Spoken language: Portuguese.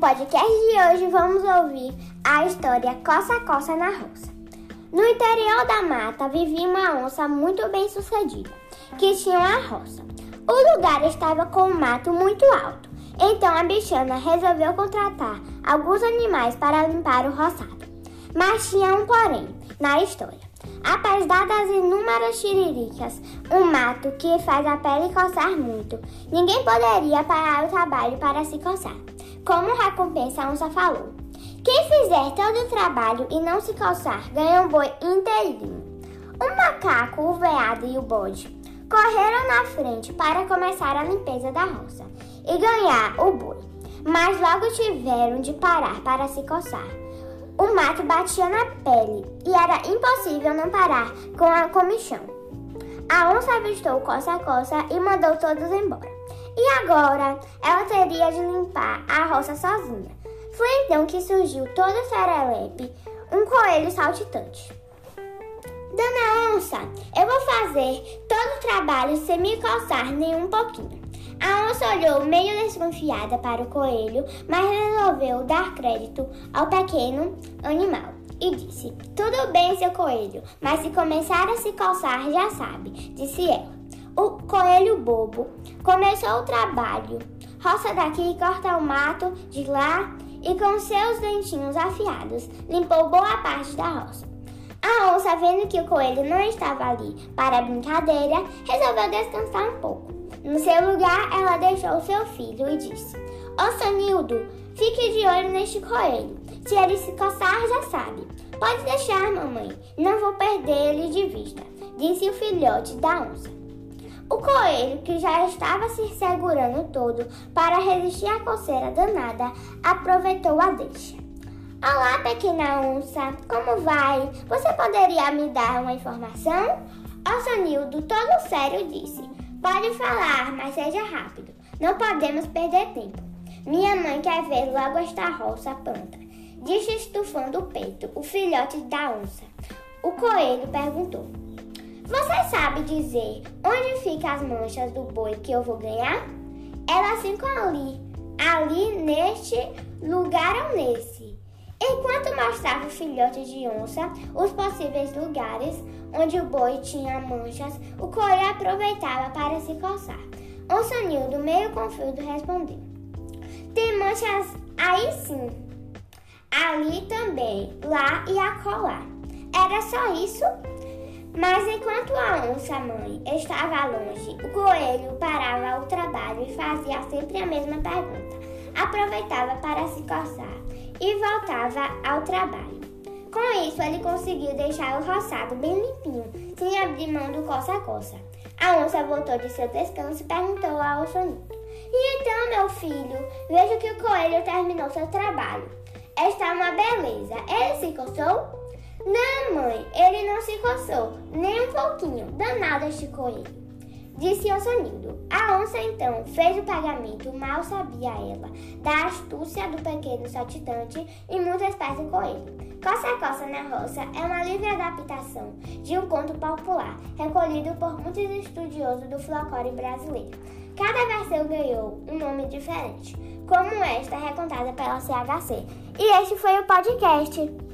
podcast de hoje vamos ouvir a história Coça Coça na Roça. No interior da mata vivia uma onça muito bem sucedida, que tinha uma roça. O lugar estava com um mato muito alto, então a bichana resolveu contratar alguns animais para limpar o roçado. Mas tinha um porém na história. Apesar das inúmeras tiriricas, um mato que faz a pele coçar muito, ninguém poderia parar o trabalho para se coçar. Como recompensa, a onça falou: Quem fizer todo o trabalho e não se coçar, ganha um boi inteirinho. O macaco, o veado e o bode correram na frente para começar a limpeza da roça e ganhar o boi, mas logo tiveram de parar para se coçar. O mato batia na pele e era impossível não parar com a comichão. A onça avistou coça-coça e mandou todos embora. E agora ela teria de limpar a roça sozinha. Foi então que surgiu todo serelepe, um coelho saltitante. Dona Onça, eu vou fazer todo o trabalho sem me coçar nem um pouquinho. A onça olhou meio desconfiada para o coelho, mas resolveu dar crédito ao pequeno animal e disse: Tudo bem, seu coelho, mas se começar a se coçar, já sabe, disse ela. O coelho bobo começou o trabalho. Roça daqui, corta o mato de lá e com seus dentinhos afiados limpou boa parte da roça. A onça, vendo que o coelho não estava ali para brincadeira, resolveu descansar um pouco. No seu lugar, ela deixou seu filho e disse: Ô Sanildo, fique de olho neste coelho. Se ele se coçar, já sabe. Pode deixar, mamãe. Não vou perder ele de vista, disse o filhote da onça. O coelho, que já estava se segurando todo para resistir à coceira danada, aproveitou a deixa. Olá, pequena onça, como vai? Você poderia me dar uma informação? O Sonildo, todo sério, disse: Pode falar, mas seja rápido. Não podemos perder tempo. Minha mãe quer ver logo esta roça pronta. Disse estufando o peito o filhote da onça. O coelho perguntou: você sabe dizer onde ficam as manchas do boi que eu vou ganhar? Elas ficam ali, ali neste lugar ou nesse. Enquanto mostrava o filhote de onça os possíveis lugares onde o boi tinha manchas, o coelho aproveitava para se coçar. Onça Nildo, meio confuso, respondeu: Tem manchas aí sim. Ali também, lá e acolá. Era só isso? Mas enquanto a onça-mãe estava longe, o coelho parava o trabalho e fazia sempre a mesma pergunta. Aproveitava para se coçar e voltava ao trabalho. Com isso, ele conseguiu deixar o roçado bem limpinho, sem abrir mão do coça-coça. A onça voltou de seu descanso e perguntou ao sonito. E então, meu filho, vejo que o coelho terminou seu trabalho. Está uma beleza. Ele se coçou? Não, mãe, ele não se coçou, nem um pouquinho. Danado este coelho. Disse o Sonildo. A onça então fez o pagamento, mal sabia ela, da astúcia do pequeno saltitante e muito esperto coelho. Coça Coça na Roça é uma livre adaptação de um conto popular, recolhido por muitos estudiosos do folclore brasileiro. Cada versão ganhou um nome diferente, como esta recontada pela CHC. E este foi o podcast.